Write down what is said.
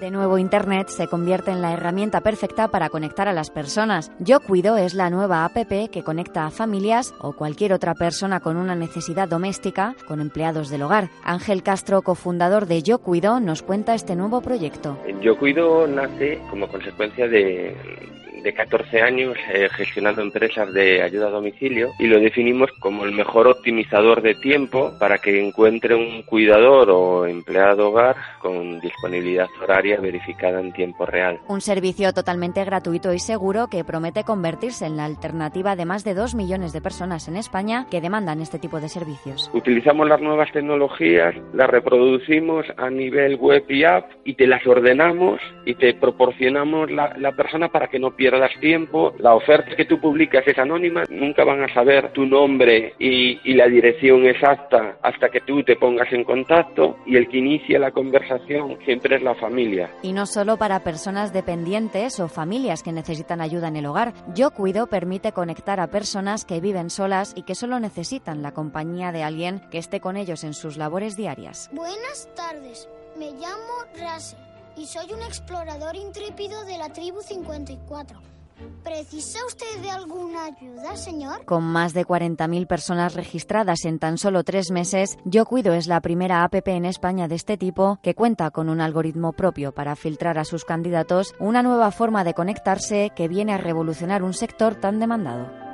De nuevo, Internet se convierte en la herramienta perfecta para conectar a las personas. Yo Cuido es la nueva APP que conecta a familias o cualquier otra persona con una necesidad doméstica con empleados del hogar. Ángel Castro, cofundador de Yo Cuido, nos cuenta este nuevo proyecto. Yo Cuido nace como consecuencia de de 14 años eh, gestionando empresas de ayuda a domicilio y lo definimos como el mejor optimizador de tiempo para que encuentre un cuidador o empleado hogar con disponibilidad horaria verificada en tiempo real. Un servicio totalmente gratuito y seguro que promete convertirse en la alternativa de más de 2 millones de personas en España que demandan este tipo de servicios. Utilizamos las nuevas tecnologías, las reproducimos a nivel web y app y te las ordenamos y te proporcionamos la, la persona para que no pierda das tiempo, la oferta que tú publicas es anónima, nunca van a saber tu nombre y, y, la dirección exacta hasta que tú te pongas en contacto y el que inicia la conversación siempre es la familia. Y no solo para personas dependientes o familias que necesitan ayuda en el hogar. Yo Cuido permite conectar a personas que viven solas y que solo necesitan la compañía de alguien que esté con ellos en sus labores diarias. Buenas tardes, me llamo Rase y soy un explorador intrépido de la tribu 54. ¿Precisa usted de alguna ayuda, señor? Con más de 40.000 personas registradas en tan solo tres meses, Yo Cuido es la primera APP en España de este tipo que cuenta con un algoritmo propio para filtrar a sus candidatos, una nueva forma de conectarse que viene a revolucionar un sector tan demandado.